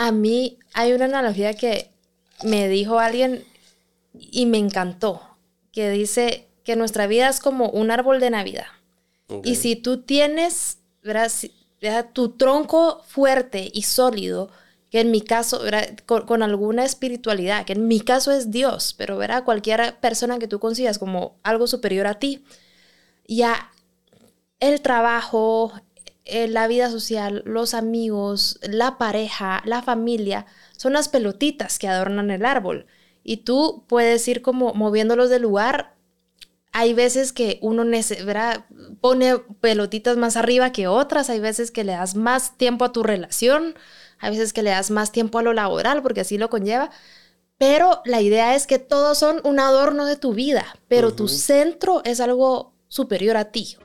A mí hay una analogía que me dijo alguien y me encantó, que dice que nuestra vida es como un árbol de Navidad. Y si tú tienes tu tronco fuerte y sólido, que en mi caso, con, alguna espiritualidad, que en mi caso es Dios, pero verá cualquier persona que tú consigas como algo superior a ti, ya el trabajo, eh, la vida social, los amigos, la pareja, la familia, son las pelotitas que adornan el árbol. Y tú puedes ir como moviéndolos de lugar. Hay veces que uno pone pelotitas más arriba que otras, hay veces que le das más tiempo a tu relación, hay veces que le das más tiempo a lo laboral, porque así lo conlleva. Pero la idea es que todos son un adorno de tu vida, pero tu centro es algo superior a ti.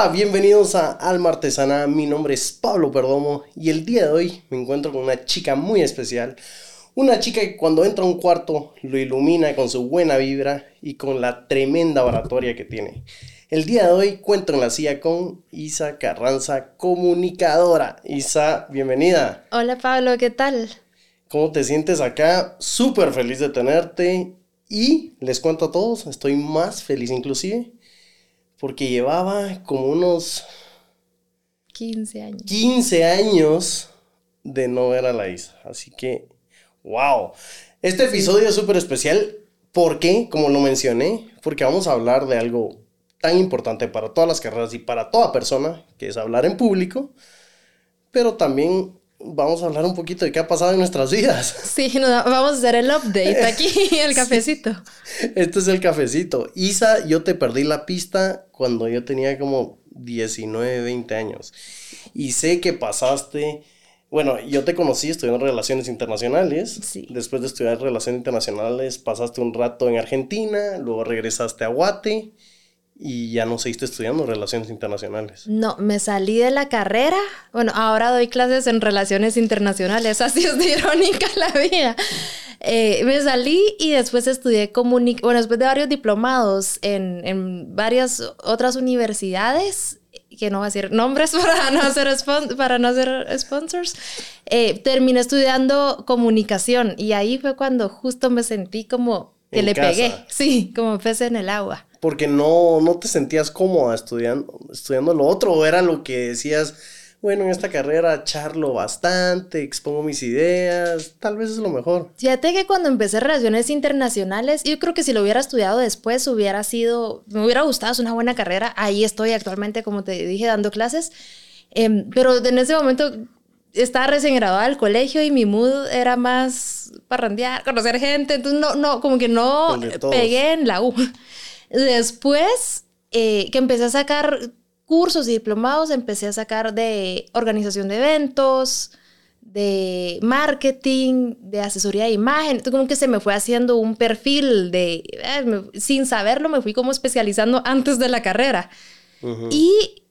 Hola, bienvenidos a Alma Artesana. Mi nombre es Pablo Perdomo y el día de hoy me encuentro con una chica muy especial, una chica que cuando entra a un cuarto lo ilumina con su buena vibra y con la tremenda oratoria que tiene. El día de hoy cuento en la silla con Isa Carranza, comunicadora. Isa, bienvenida. Hola Pablo, ¿qué tal? ¿Cómo te sientes acá? Súper feliz de tenerte y les cuento a todos, estoy más feliz inclusive porque llevaba como unos 15 años. 15 años de no ver a la Isa. Así que ¡Wow! Este episodio es súper especial porque, como lo mencioné, porque vamos a hablar de algo tan importante para todas las carreras y para toda persona, que es hablar en público, pero también vamos a hablar un poquito de qué ha pasado en nuestras vidas. Sí, vamos a hacer el update aquí, el cafecito. Este es el cafecito. Isa, yo te perdí la pista cuando yo tenía como 19, 20 años. Y sé que pasaste bueno, yo te conocí estudiando Relaciones Internacionales. Sí. Después de estudiar Relaciones Internacionales, pasaste un rato en Argentina, luego regresaste a Guate y ya no seguiste estudiando Relaciones Internacionales. No, me salí de la carrera. Bueno, ahora doy clases en Relaciones Internacionales, así es de irónica la vida. Eh, me salí y después estudié comunicación, bueno, después de varios diplomados en, en varias otras universidades, que no voy a decir nombres para no hacer, para no hacer sponsors, eh, terminé estudiando comunicación y ahí fue cuando justo me sentí como que le pegué, sí, como pez en el agua. Porque no, no te sentías cómoda estudiando, estudiando lo otro o era lo que decías bueno, en esta carrera charlo bastante, expongo mis ideas, tal vez es lo mejor. Fíjate que cuando empecé relaciones internacionales, yo creo que si lo hubiera estudiado después hubiera sido, me hubiera gustado, es una buena carrera, ahí estoy actualmente, como te dije, dando clases, em, pero en ese momento estaba recién graduada del colegio y mi mood era más parrandear, conocer gente, entonces no, no, como que no pegué en la U. Después eh, que empecé a sacar cursos y diplomados empecé a sacar de organización de eventos, de marketing, de asesoría de imagen. Entonces como que se me fue haciendo un perfil de, eh, sin saberlo, me fui como especializando antes de la carrera. Y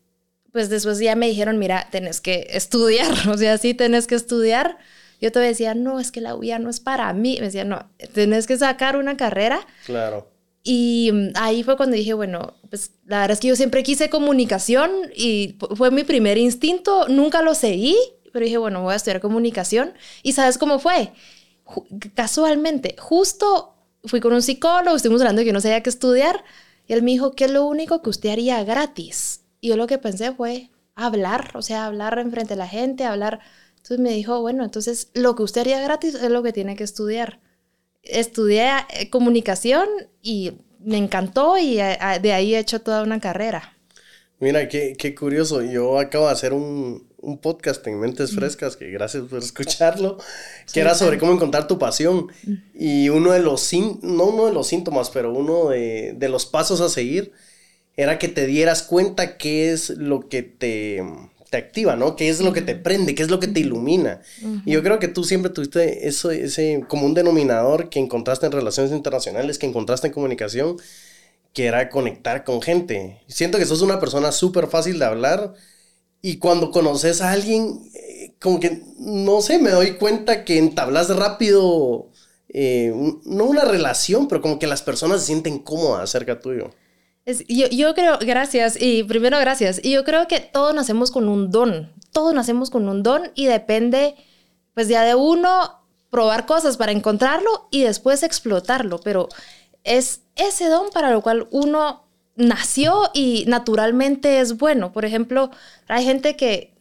pues después ya me dijeron, mira, tenés que estudiar, o sea, sí tenés que estudiar. Yo todavía decía, no, es que la UIA no es para mí. Me decía, no, tenés que sacar una carrera. Claro. Y mm, ahí fue cuando dije, bueno, pues la verdad es que yo siempre quise comunicación y fue mi primer instinto, nunca lo seguí, pero dije, bueno, voy a estudiar comunicación. ¿Y sabes cómo fue? casualmente, justo fui con un psicólogo, estuvimos hablando de que no sabía qué estudiar, y él me dijo, ¿qué es lo único que usted haría gratis? Y yo lo que pensé fue hablar, o sea, hablar enfrente de la gente, hablar. Entonces me dijo, bueno, entonces lo que usted haría gratis es lo que tiene que estudiar estudié eh, comunicación y me encantó y eh, de ahí he hecho toda una carrera. Mira, qué, qué curioso. Yo acabo de hacer un, un, podcast en Mentes Frescas, que gracias por escucharlo, que era sobre cómo encontrar tu pasión. Y uno de los, no uno de los síntomas, pero uno de, de los pasos a seguir era que te dieras cuenta qué es lo que te, te activa, ¿no? ¿Qué es lo que te prende? ¿Qué es lo que te ilumina? Y yo creo que tú siempre tuviste eso, ese común denominador que encontraste en relaciones internacionales, que encontraste en comunicación, que era conectar con gente. Siento que sos una persona súper fácil de hablar y cuando conoces a alguien, eh, como que, no sé, me doy cuenta que entablas rápido eh, no una relación, pero como que las personas se sienten cómodas acerca tuyo. Yo, yo creo, gracias, y primero gracias, y yo creo que todos nacemos con un don, todos nacemos con un don y depende, pues ya de uno probar cosas para encontrarlo y después explotarlo, pero es ese don para lo cual uno nació y naturalmente es bueno. Por ejemplo, hay gente que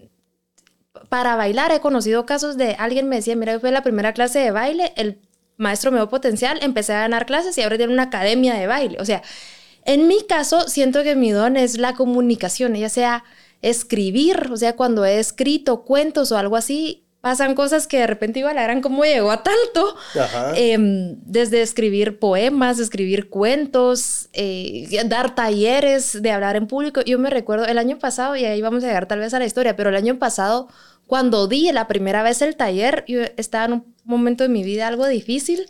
para bailar he conocido casos de alguien me decía, mira, fue la primera clase de baile, el maestro me dio potencial, empecé a ganar clases y ahora tiene una academia de baile. O sea, en mi caso siento que mi don es la comunicación, ya sea escribir, o sea, cuando he escrito cuentos o algo así, pasan cosas que de repente iba a la gran cómo llegó a tanto. Em, desde escribir poemas, escribir cuentos, eh, dar talleres de hablar en público. Yo me recuerdo el año pasado, y ahí vamos a llegar tal vez a la historia, pero el año pasado, cuando di la primera vez el taller, yo estaba en un momento de mi vida algo difícil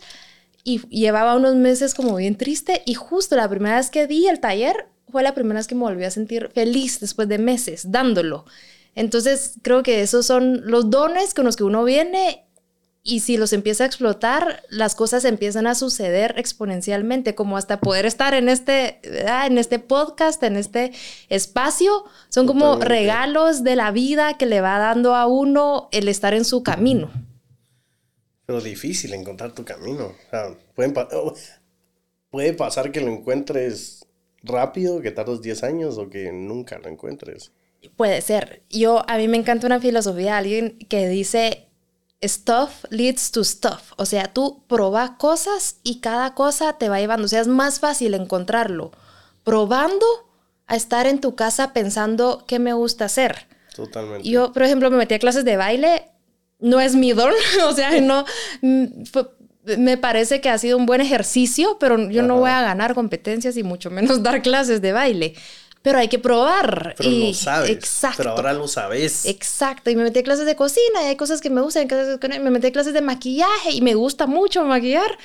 y llevaba unos meses como bien triste y justo la primera vez que di el taller fue la primera vez que me volví a sentir feliz después de meses dándolo. Entonces, creo que esos son los dones con los que uno viene y si los empieza a explotar, las cosas empiezan a suceder exponencialmente, como hasta poder estar en este, en este podcast, en este espacio, son como regalos de la vida que le va dando a uno el estar en su camino. Pero difícil encontrar tu camino. O sea, puede pasar que lo encuentres rápido, que tardes 10 años o que nunca lo encuentres. Puede ser. Yo, a mí me encanta una filosofía de alguien que dice, stuff leads to stuff. O sea, tú probas cosas y cada cosa te va llevando. O sea, es más fácil encontrarlo probando a estar en tu casa pensando qué me gusta hacer. Totalmente. Yo, por ejemplo, me metí a clases de baile. No es mi don. o sea, no... Mm, me parece que ha sido un buen ejercicio, pero yo no voy a ganar competencias y mucho menos dar clases de baile pero hay que probar. Pero y, lo sabes. Exacto. Pero ahora lo sabes. Exacto. Y me metí a clases de cocina y hay cosas que me gustan. Me metí a clases de maquillaje y me gusta mucho maquillar.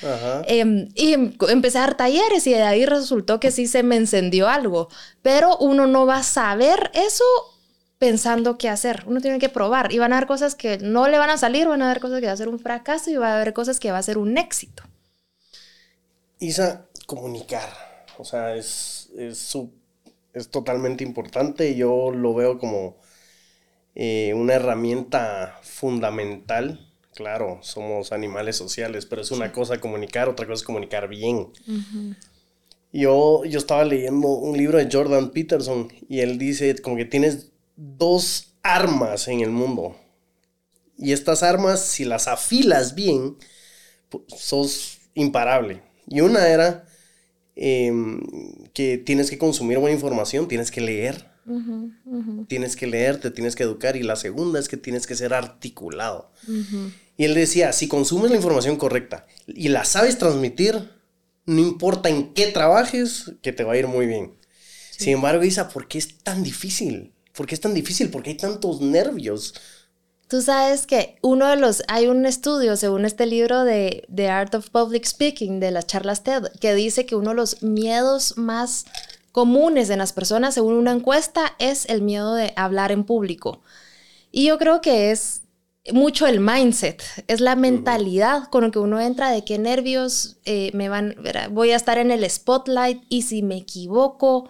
Em, y empecé a dar talleres y de ahí resultó que sí se me encendió algo. Pero uno no va a saber eso pensando qué hacer. Uno tiene que probar. Y van a haber cosas que no le van a salir, van a haber cosas que va a ser un fracaso y va a haber cosas que va a ser un éxito. Isa, comunicar. O sea, es, es su es totalmente importante. Yo lo veo como eh, una herramienta fundamental. Claro, somos animales sociales, pero es una cosa comunicar, otra cosa es comunicar bien. yo, yo estaba leyendo un libro de Jordan Peterson y él dice como que tienes dos armas en el mundo. Y estas armas, si las afilas bien, pues, sos imparable. Y una era Em, que tienes que consumir buena información, tienes que leer. Tienes que leer, te tienes que educar. Y la segunda es que tienes que ser articulado. Y él decía, si consumes la información correcta y la sabes transmitir, no importa en qué trabajes, que te va a ir muy bien. Sin embargo, Isa, ¿por qué es tan difícil? ¿Por qué es tan difícil? ¿Por qué hay tantos nervios? Tú sabes que uno de los, hay un estudio según este libro de The Art of Public Speaking de las charlas TED que dice que uno de los miedos más comunes en las personas según una encuesta es el miedo de hablar en público. Y yo creo que es mucho el mindset, es la mentalidad con lo que uno entra de qué nervios eh, me van, voy a estar en el spotlight y si me equivoco.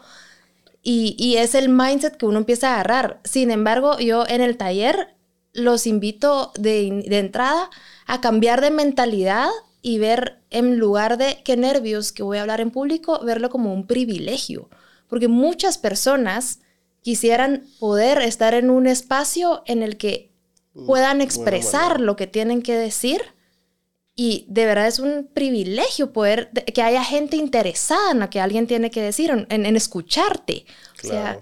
Y, y es el mindset que uno empieza a agarrar. Sin embargo, yo en el taller los invito de, entrada a cambiar de mentalidad y ver en lugar de qué nervios que voy a hablar en público, verlo como un privilegio. Porque muchas personas quisieran poder estar en un espacio en el que mm, puedan expresar lo que tienen que decir. Y de verdad es un privilegio poder que haya gente interesada en lo que alguien tiene que decir, en, escucharte. O sea,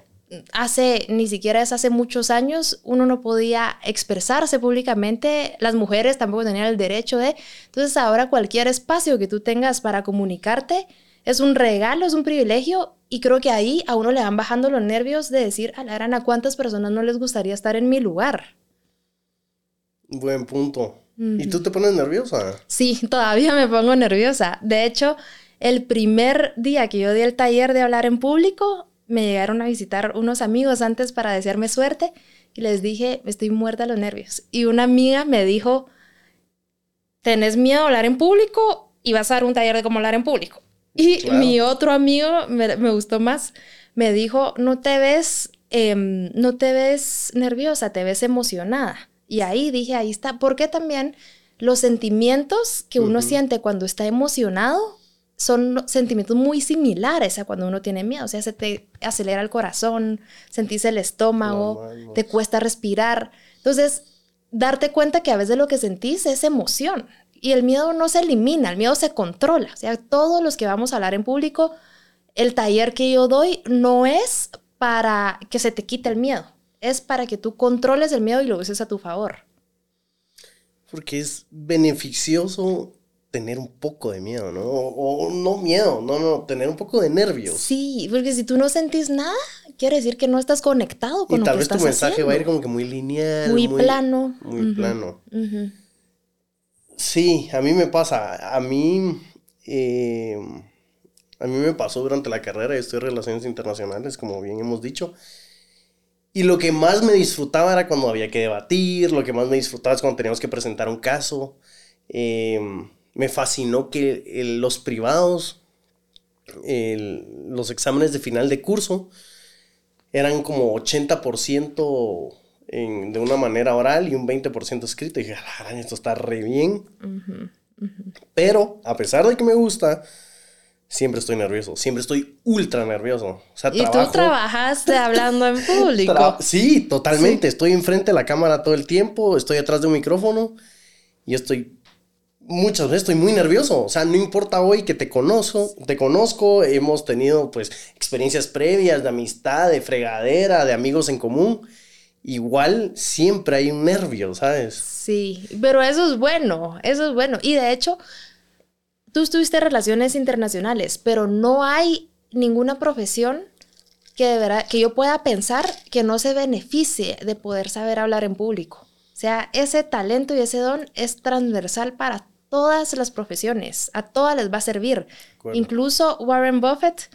hace, ni siquiera es hace muchos años, uno no podía expresarse públicamente, las mujeres tampoco tenían el derecho de, entonces ahora cualquier espacio que tú tengas para comunicarte es un regalo, es un privilegio y creo que ahí a uno le van bajando los nervios de decir, a la gran, ¿a cuántas personas no les gustaría estar en mi lugar? Buen punto. ¿Y tú te pones nerviosa? Sí, todavía me pongo nerviosa. De hecho, el primer día que yo di el taller de hablar en público, me llegaron a visitar unos amigos antes para desearme suerte y les dije, estoy muerta de los nervios. Y una amiga me dijo, tenés miedo a hablar en público y vas a dar un taller de cómo hablar en público. Y mi otro amigo, me, me, gustó más, me dijo, no te ves, em, no te ves nerviosa, te ves emocionada. Y ahí dije, ahí está, porque también los sentimientos que uno siente cuando está emocionado son sentimientos muy similares a cuando uno tiene miedo. O sea, se te acelera el corazón, sentís el estómago, te cuesta respirar. Entonces, darte cuenta que a veces lo que sentís es emoción. Y el miedo no se elimina, el miedo se controla. O sea, todos los que vamos a hablar en público, el taller que yo doy no es para que se te quite el miedo, es para que tú controles el miedo y lo uses a tu favor porque es beneficioso tener un poco de miedo, ¿no? O, no miedo, no, no, tener un poco de nervios. Sí, porque si tú no sentís nada, quiere decir que no estás conectado con y tal vez tu mensaje va a ir como que muy lineal. Muy, plano. Muy plano. Sí, a mí me pasa. A mí, eh, a mí me pasó durante la carrera, estoy en relaciones internacionales, como bien hemos dicho. Y lo que más me disfrutaba era cuando había que debatir, lo que más me disfrutaba es cuando teníamos que presentar un caso. Em, me fascinó que los privados, los exámenes de final de curso, eran como 80% de una manera oral y un 20% escrito. Y dije, esto está re bien. Pero, a pesar de que me gusta, siempre estoy nervioso, siempre estoy ultra nervioso. O sea, ¿Y tú trabajaste hablando en público? sí, totalmente. Estoy enfrente de la cámara todo el tiempo, estoy atrás de un micrófono y estoy muchas veces estoy muy nervioso. O sea, no importa hoy que te conozco, te conozco, hemos tenido pues experiencias previas de amistad, de fregadera, de amigos en común. Igual siempre hay un nervio, ¿sabes? Sí, pero eso es bueno, eso es bueno. Y de hecho, tú estuviste relaciones internacionales, pero no hay ninguna profesión que, de que yo pueda pensar que no se beneficie de poder saber hablar en público. O sea, ese talento y ese don es transversal para todas las profesiones, a todas les va a servir. Incluso Warren Buffett,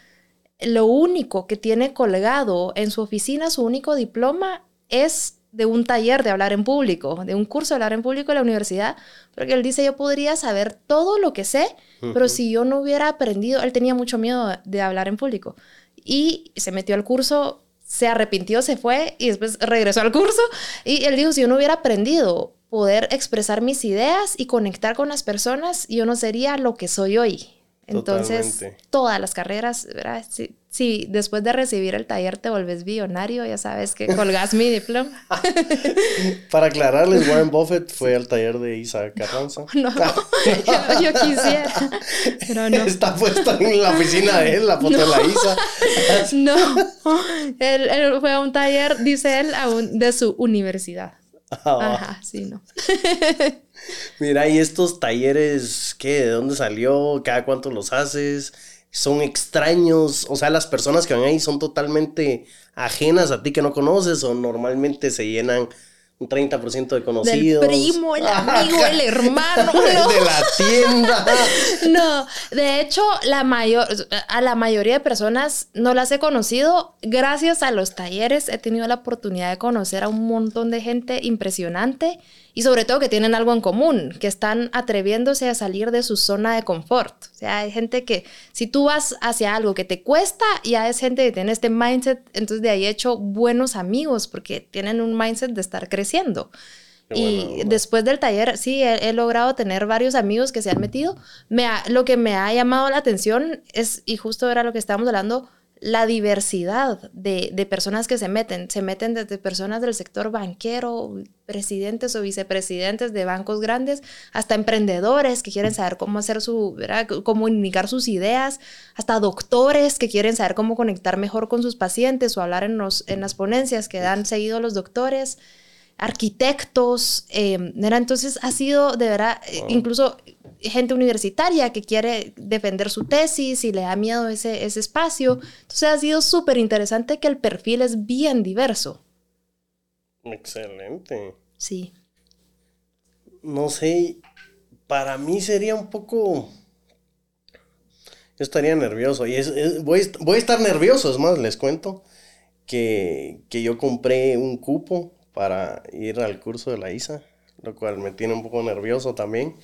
lo único que tiene colgado en su oficina, su único diploma, es de un taller de hablar en público, de un curso de hablar en público en la universidad, porque él dice, yo podría saber todo lo que sé, pero si yo no hubiera aprendido, él tenía mucho miedo de hablar en público. Y se metió al curso, se arrepintió, se fue y después regresó al curso. Y él dijo, si yo no hubiera aprendido poder expresar mis ideas y conectar con las personas, yo no sería lo que soy hoy. Entonces, todas las carreras, ¿verdad? Si, después de recibir el taller te volvés billonario, ya sabes que colgás mi diploma. Para aclararles, Warren Buffett fue al taller de Isa Carranza. No, yo, quisiera, pero no. Está puesta en la oficina de él, la foto de la Isa. no, él, fue a un taller, dice él, de su universidad. Ah. Ajá, sí, no. Mira, y estos talleres, ¿qué? ¿De dónde salió? ¿Cada cuánto los haces? ¿Son extraños? O sea, las personas que van ahí son totalmente ajenas a ti que no conoces o normalmente se llenan un 30% de conocidos. El primo, el amigo, el hermano. De la tienda. no, de hecho, la mayor, a la mayoría de personas no las he conocido. Gracias a los talleres he tenido la oportunidad de conocer a un montón de gente impresionante y sobre todo que tienen algo en común, que están atreviéndose a salir de su zona de confort. O sea, hay gente que si tú vas hacia algo que te cuesta, ya es gente que tiene este mindset, entonces de ahí he hecho buenos amigos porque tienen un mindset de estar creciendo. y después del taller, sí, he, logrado tener varios amigos que se han metido. Me lo que me ha llamado la atención es, y justo era lo que estábamos hablando, la diversidad de, personas que se meten. Se meten desde personas del sector banquero, presidentes o vicepresidentes de bancos grandes, hasta emprendedores que quieren saber cómo hacer su, ¿verdad? cómo comunicar sus ideas, hasta doctores que quieren saber cómo conectar mejor con sus pacientes o hablar en, los, en las ponencias que dan seguido los doctores arquitectos, eh, entonces ha sido de verdad, incluso gente universitaria que quiere defender su tesis y le da miedo ese, ese espacio. Entonces ha sido súper interesante que el perfil es bien diverso. Excelente. Sí. No sé, para mí sería un poco... Yo estaría nervioso y voy, voy, a estar nervioso, es más, les cuento que, que yo compré un cupo para ir al curso de la ISA, lo cual me tiene un poco nervioso también.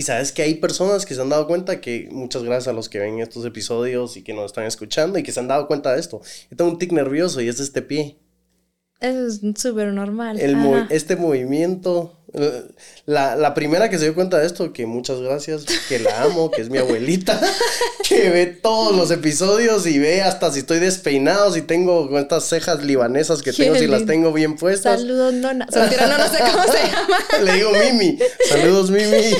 Y sabes que hay personas que se han dado cuenta que, muchas gracias a los que ven estos episodios y que nos están escuchando y que se han dado cuenta de esto. Yo tengo un tic nervioso y es este pie. Eso es súper normal. este movimiento la, la, primera que se dio cuenta de esto, que muchas gracias, que la amo, que es mi abuelita, que ve todos los episodios y ve hasta si estoy despeinado, si tengo estas cejas libanesas que tengo, si las tengo bien puestas. Saludos, nona. no, no sé cómo se llama. Le digo Mimi. Saludos, Mimi.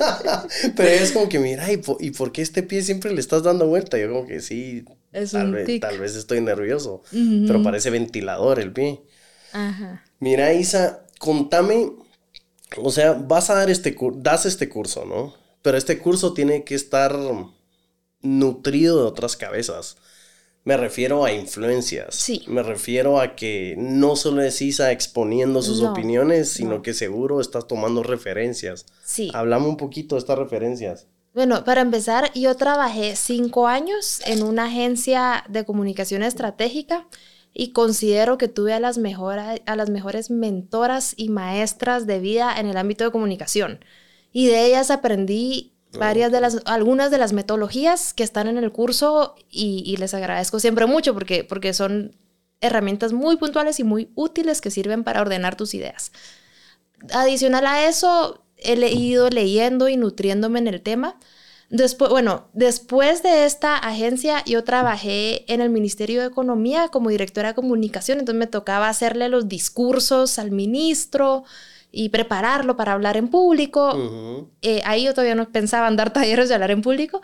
Pero es como que, mira, ¿y por, ¿y por, qué este pie siempre le estás dando vuelta? Yo como que sí, tal, vez, tal vez estoy nervioso, pero parece ventilador el pie. Ajá. Mira, Isa, contame o sea, vas a dar este das este curso, ¿no? Pero este curso tiene que estar nutrido de otras cabezas. Me refiero a influencias. Sí. Me refiero a que no solo es Isa exponiendo sus opiniones, sino que seguro estás tomando referencias. Sí. Hablamos un poquito de estas referencias. Bueno, para empezar, yo trabajé cinco años en una agencia de comunicación estratégica y considero que tuve a las, a las mejores mentoras y maestras de vida en el ámbito de comunicación. Y de ellas aprendí varias de las, algunas de las metodologías que están en el curso y, les agradezco siempre mucho porque, porque son herramientas muy puntuales y muy útiles que sirven para ordenar tus ideas. Adicional a eso, he ido leyendo y nutriéndome en el tema Después, bueno, después de esta agencia yo trabajé en el Ministerio de Economía como directora de comunicación, entonces me tocaba hacerle los discursos al ministro y prepararlo para hablar en público. Eh, ahí yo todavía no pensaba en dar talleres de hablar en público.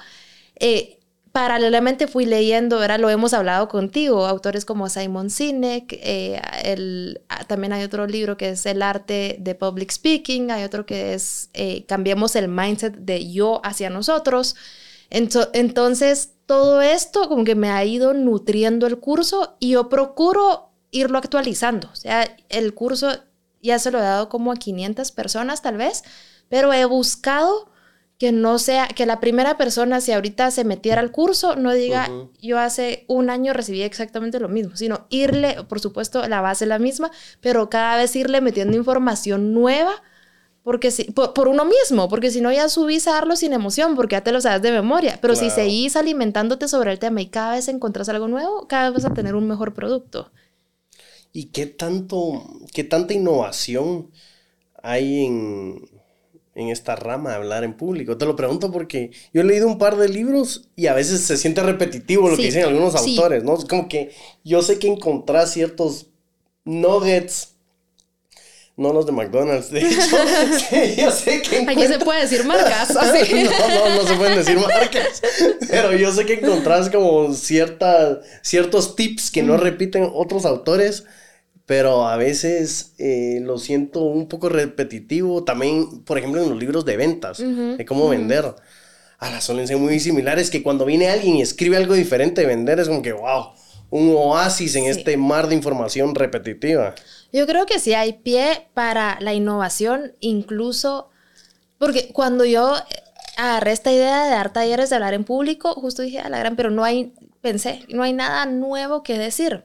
Eh, paralelamente fui leyendo, ahora lo hemos hablado contigo, autores como Simon Sinek, eh, el, ah, también hay otro libro que es El arte de public speaking, hay otro que es eh, Cambiemos el mindset de yo hacia nosotros. entonces, todo esto como que me ha ido nutriendo el curso y yo procuro irlo actualizando. O sea, el curso ya se lo he dado como a 500 personas tal vez, pero he buscado que no sea, que la primera persona, si ahorita se metiera al curso, no diga, yo hace un año recibí exactamente lo mismo, sino irle, por supuesto, la base es la misma, pero cada vez irle metiendo información nueva, porque si, por, uno mismo, porque si no ya subís a darlo sin emoción, porque ya te lo sabes de memoria, pero si seguís alimentándote sobre el tema y cada vez encontrás algo nuevo, cada vez vas a tener un mejor producto. ¿Y qué tanto, qué tanta innovación hay en, en esta rama de hablar en público? Te lo pregunto porque yo he leído un par de libros y a veces se siente repetitivo lo que dicen algunos autores, ¿no? Es como que yo sé que encontrar ciertos nuggets no los de McDonald's, de hecho. yo sé que. Aquí se puede decir marcas. no, no, no se pueden decir marcas. Pero yo sé que encontrás como cierta, ciertos tips que no repiten otros autores pero a veces eh, lo siento un poco repetitivo. También, por ejemplo, en los libros de ventas, de cómo vender. A las suelen ser muy similares, que cuando viene alguien y escribe algo diferente de vender, es como que, wow, un oasis en este mar de información repetitiva. Yo creo que sí hay pie para la innovación, incluso porque cuando yo agarré esta idea de dar talleres de hablar en público, justo dije a la gran, pero no hay, pensé, no hay nada nuevo que decir.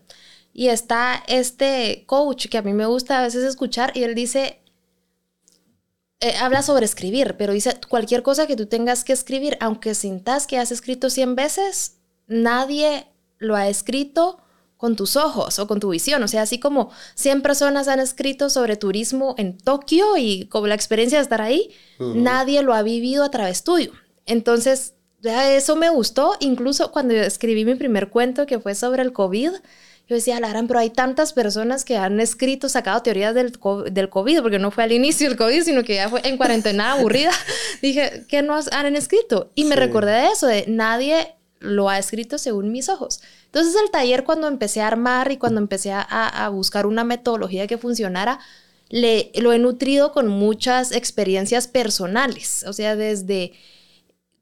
Y está este coach que a mí me gusta a veces escuchar y él dice, eh, habla sobre escribir, pero dice, cualquier cosa que tú tengas que escribir, aunque sintas que has escrito 100 veces, nadie lo ha escrito con tus ojos o con tu visión. O sea, así como 100 personas han escrito sobre turismo en Tokio y como la experiencia de estar ahí, nadie lo ha vivido a través tuyo. Entonces, eso me gustó, incluso cuando escribí mi primer cuento que fue sobre el COVID yo decía, la gran, pero hay tantas personas que han escrito, sacado teorías del, del COVID, porque no fue al inicio del COVID, sino que ya fue en cuarentena aburrida. Dije, ¿qué no han escrito? Y me recordé de eso, de nadie lo ha escrito según mis ojos. Entonces el taller cuando empecé a armar y cuando empecé a, a buscar una metodología que funcionara, le, lo he nutrido con muchas experiencias personales, o sea, desde,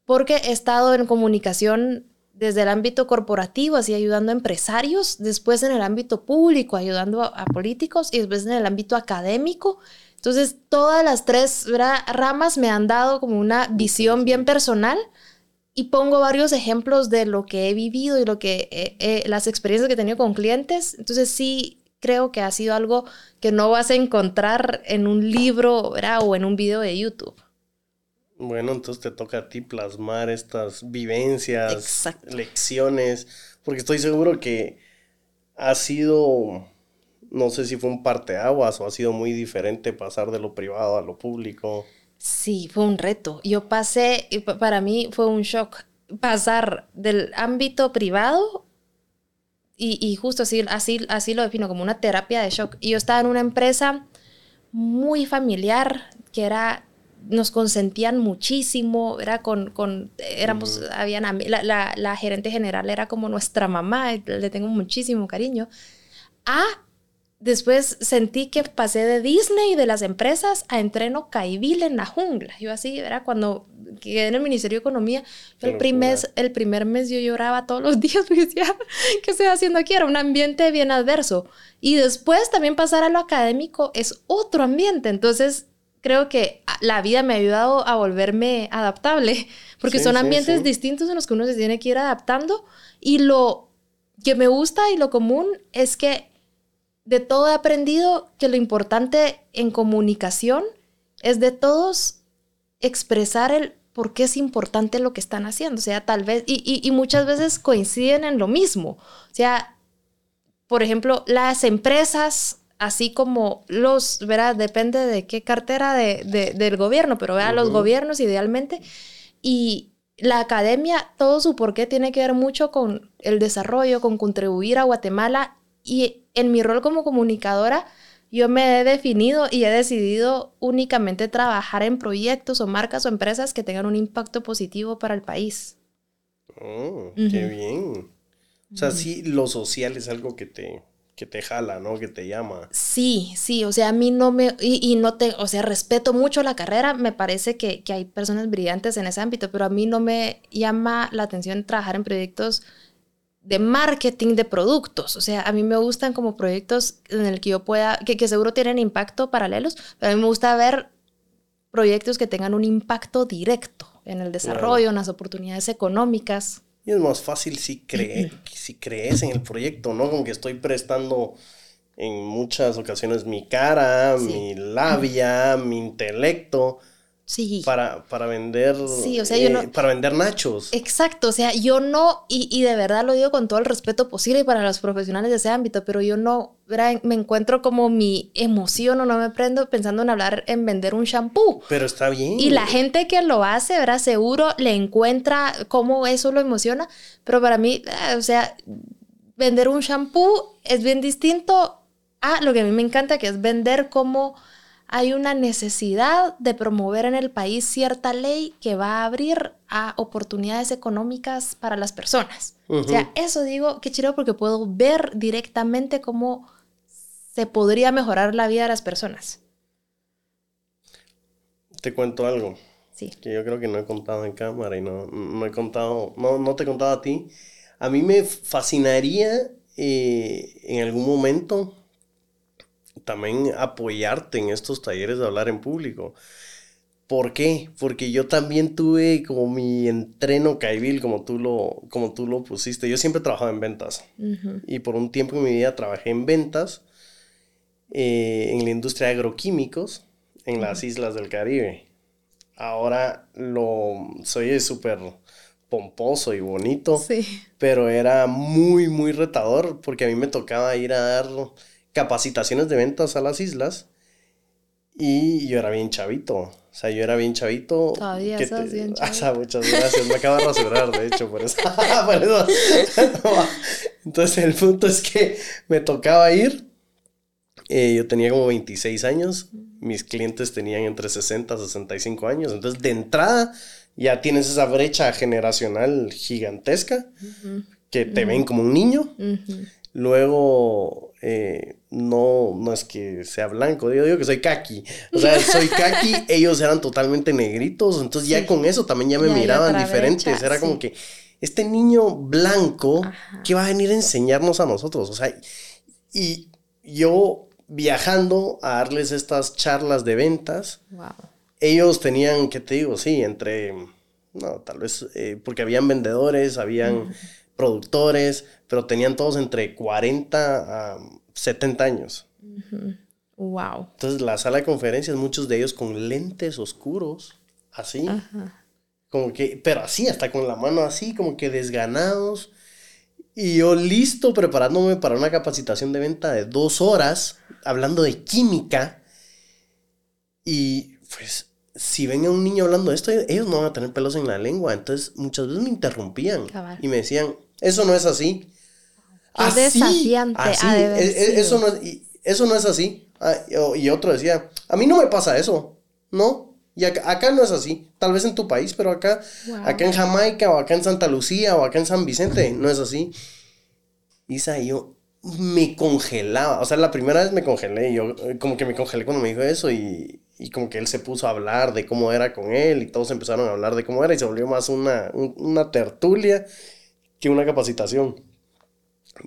porque he estado en comunicación desde el ámbito corporativo, así ayudando a empresarios, después en el ámbito público, ayudando a, políticos y después en el ámbito académico. Entonces, todas las tres ramas me han dado como una visión bien personal y pongo varios ejemplos de lo que he vivido y lo que las experiencias que he tenido con clientes. Entonces, sí creo que ha sido algo que no vas a encontrar en un libro o en un video de YouTube. Bueno, entonces te toca a ti plasmar estas vivencias, lecciones, porque estoy seguro que ha sido, no sé si fue un parteaguas o ha sido muy diferente pasar de lo privado a lo público. Sí, fue un reto. Yo pasé, para mí fue un shock pasar del ámbito privado y, y justo así, así, así lo defino como una terapia de shock. Y yo estaba en una empresa muy familiar que era nos consentían muchísimo, era con, con éramos, habían, la, la, la, gerente general era como nuestra mamá, le tengo muchísimo cariño. Ah, después sentí que pasé de Disney, de las empresas, a entreno caibil en la jungla. Yo así, era cuando quedé en el Ministerio de Economía, el primer, el primer mes yo lloraba todos los días porque decía, ¿qué estoy haciendo aquí? Era un ambiente bien adverso. Y después también pasar a lo académico es otro ambiente. Entonces, creo que la vida me ha ayudado a volverme adaptable, porque son ambientes distintos en los que uno se tiene que ir adaptando. Y lo que me gusta y lo común es que de todo he aprendido que lo importante en comunicación es de todos expresar el por qué es importante lo que están haciendo. O sea, tal vez, y, y muchas veces coinciden en lo mismo. O sea, por ejemplo, las empresas así como los, verá, depende de qué cartera de, del gobierno, pero vea, los gobiernos idealmente. Y la academia, todo su porqué tiene que ver mucho con el desarrollo, con contribuir a Guatemala. Y en mi rol como comunicadora, yo me he definido y he decidido únicamente trabajar en proyectos o marcas o empresas que tengan un impacto positivo para el país. Oh, qué bien. O sea, sí, lo social es algo que te, que te jala, ¿no? Que te llama. Sí, sí, o sea, a mí no me, y, no te, o sea, respeto mucho la carrera, me parece que, que, hay personas brillantes en ese ámbito, pero a mí no me llama la atención trabajar en proyectos de marketing de productos, o sea, a mí me gustan como proyectos en el que yo pueda, que, que seguro tienen impacto paralelos, pero a mí me gusta ver proyectos que tengan un impacto directo en el desarrollo, en las oportunidades económicas. Y es más fácil si, cree, si crees en el proyecto, ¿no? Como que estoy prestando en muchas ocasiones mi cara, mi labia, mi intelecto Sí. Para, para vender. Sí, o sea, yo no, eh, para vender nachos. Exacto, o sea, yo no, y, y, de verdad lo digo con todo el respeto posible para los profesionales de ese ámbito, pero yo no me encuentro como mi emoción o no me prendo pensando en hablar en vender un shampoo. Pero está bien. Y la gente que lo hace, ¿verdad? Seguro le encuentra cómo eso lo emociona, pero para mí, eh, o sea, vender un shampoo es bien distinto a lo que a mí me encanta, que es vender como hay una necesidad de promover en el país cierta ley que va a abrir a oportunidades económicas para las personas. O sea, eso digo, qué chido porque puedo ver directamente cómo se podría mejorar la vida de las personas. Te cuento algo. Sí. Que yo creo que no he contado en cámara y no, no he contado, no, no te he contado a ti. A mí me fascinaría eh, en algún momento también apoyarte en estos talleres de hablar en público. ¿Por qué? Porque yo también tuve como mi entreno caibil, como tú lo, como tú lo pusiste. Yo siempre he trabajado en ventas. Y por un tiempo en mi vida trabajé en ventas eh, en la industria de agroquímicos en las islas del Caribe. Ahora lo soy súper pomposo y bonito. Pero era muy, muy retador porque a mí me tocaba ir a dar capacitaciones de ventas a las islas y yo era bien chavito. O sea, yo era bien chavito. Todavía bien chavito. muchas gracias. Me acabo de rasurar, de hecho, por eso. Entonces, el punto es que me tocaba ir. Eh, yo tenía como 26 años. Mis clientes tenían entre 60 y 65 años. Entonces, de entrada, ya tienes esa brecha generacional gigantesca que te ven como un niño. Luego, eh, no, no es que sea blanco, yo digo que soy kaki. O sea, soy kaki, ellos eran totalmente negritos, entonces ya con eso también ya me miraban diferentes. Era como que este niño blanco, ¿qué va a venir a enseñarnos a nosotros? O sea, y yo viajando a darles estas charlas de ventas, ellos tenían, ¿qué te digo? Sí, entre, no, tal vez, eh, porque habían vendedores, habían productores, pero tenían todos entre 40 a 70 años. Wow. Entonces, la sala de conferencias, muchos de ellos con lentes oscuros, así. Como que, pero así, hasta con la mano así, como que desganados. Y yo listo preparándome para una capacitación de venta de dos horas, hablando de química. Y pues, si ven a un niño hablando de esto, ellos no van a tener pelos en la lengua. Entonces, muchas veces me interrumpían y me decían, eso no es así. Es desafiante. Así, e, e, eso, no es, eso no es así. Ah, y otro decía, a mí no me pasa eso. No, y acá, no es así. Tal vez en tu país, pero acá, acá en Jamaica o acá en Santa Lucía o acá en San Vicente, no es así. Isa, yo me congelaba. O sea, la primera vez me congelé. Yo eh, como que me congelé cuando me dijo eso y, y como que él se puso a hablar de cómo era con él y todos empezaron a hablar de cómo era y se volvió más una, una tertulia que una capacitación.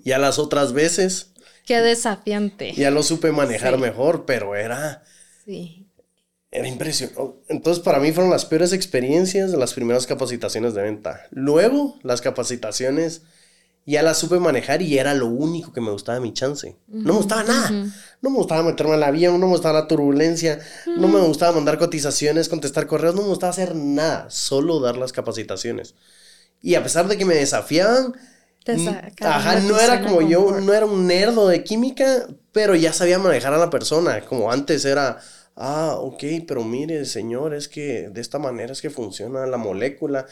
Ya las otras veces... Qué desafiante. Ya lo supe manejar mejor, pero era... Sí. Era impresionante. Entonces, para mí fueron las peores experiencias de las primeras capacitaciones de venta. Luego, las capacitaciones ya las supe manejar y era lo único que me gustaba de mi chance. No me gustaba nada. No me gustaba meterme en el avión, no me gustaba la turbulencia, no me gustaba mandar cotizaciones, contestar correos, no me gustaba hacer nada, solo dar las capacitaciones. Y a pesar de que me desafiaban, ajá, no era como yo, no era un nerdo de química, pero ya sabía manejar a la persona, como antes era ah, ok, pero mire, señor, es que de esta manera es que funciona la molécula.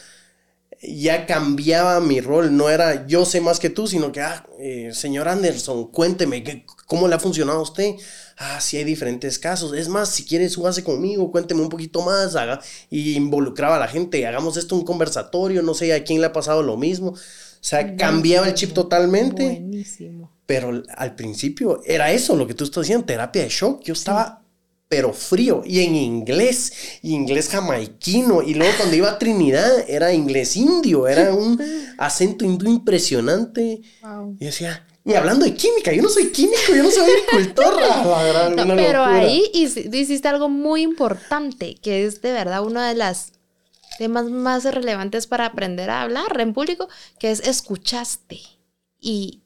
Ya cambiaba mi rol, no era yo sé más que tú, sino que, ah, eh, señor Anderson, cuénteme, ¿cómo le ha funcionado a usted? Ah, sí hay diferentes casos. Es más, si quiere, súbase conmigo, cuénteme un poquito más, haga, y involucraba a la gente, hagamos esto un conversatorio, no sé a quién le ha pasado lo mismo. O sea, cambiaba el chip totalmente. Buenísimo. Pero al principio era eso lo que tú estás diciendo, terapia de shock. Yo estaba pero frío, y en inglés, y inglés jamaiquino, y luego cuando iba a Trinidad era inglés indio, era un acento hindú impresionante. Y decía, y hablando de química, yo no soy químico, yo no soy agricultor. pero ahí hiciste algo muy importante, que es de verdad uno de los temas más relevantes para aprender a hablar en público, que es escuchaste. Y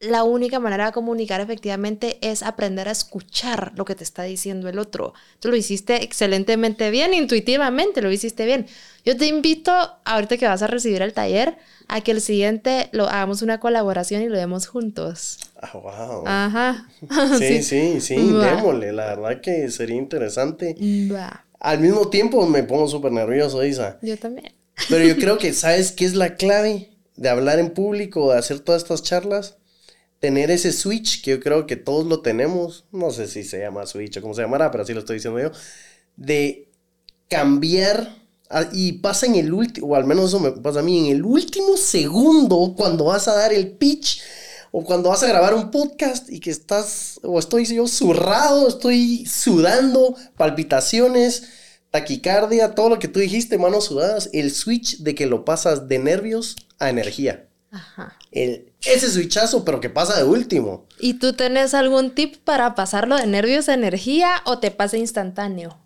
la única manera de comunicar efectivamente es aprender a escuchar lo que te está diciendo el otro. Tú lo hiciste excelentemente bien, intuitivamente lo hiciste bien. Yo te invito, ahorita que vas a recibir el taller, a que el siguiente lo hagamos una colaboración y lo demos juntos. Ah, wow. Ajá. Sí, sí, sí, démosle. La verdad que sería interesante. Va. Al mismo tiempo me pongo súper nervioso, Isa. Yo también. Pero yo creo que, ¿sabes qué es la clave de hablar en público, de hacer todas estas charlas? Tener ese switch, que yo creo que todos lo tenemos, no sé si se llama switch o cómo se llamará, pero así lo estoy diciendo yo, de cambiar, y pasa en el último, o al menos eso me pasa a mí, en el último segundo, cuando vas a dar el pitch, o cuando vas a grabar un podcast y que estás, o estoy yo zurrado, estoy sudando, palpitaciones, taquicardia, todo lo que tú dijiste, manos sudadas, el switch de que lo pasas de nervios a energía. Ajá. El, ese switchazo, pero que pasa de último. ¿Y tú tenés algún tip para pasarlo de nervios a energía o te pasa instantáneo?